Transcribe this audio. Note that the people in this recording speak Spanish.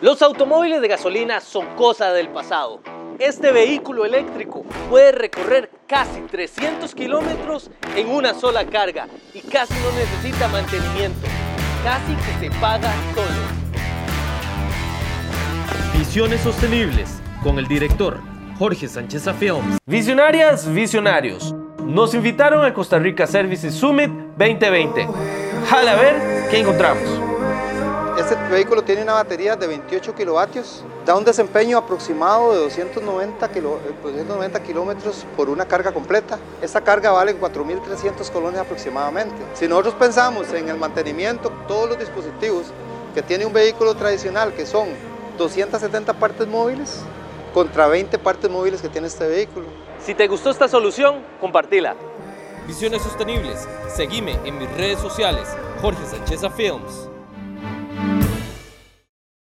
Los automóviles de gasolina son cosa del pasado. Este vehículo eléctrico puede recorrer casi 300 kilómetros en una sola carga y casi no necesita mantenimiento. Casi que se paga solo. Visiones sostenibles con el director Jorge Sánchez Films. Visionarias, visionarios. Nos invitaron al Costa Rica Services Summit 2020. Jala a ver qué encontramos. Este vehículo tiene una batería de 28 kilovatios, da un desempeño aproximado de 290, kilo, 290 kilómetros por una carga completa. Esta carga vale 4.300 colones aproximadamente. Si nosotros pensamos en el mantenimiento, todos los dispositivos que tiene un vehículo tradicional, que son 270 partes móviles, contra 20 partes móviles que tiene este vehículo. Si te gustó esta solución, compartila. Visiones sostenibles. Seguime en mis redes sociales, Jorge Sánchez Films.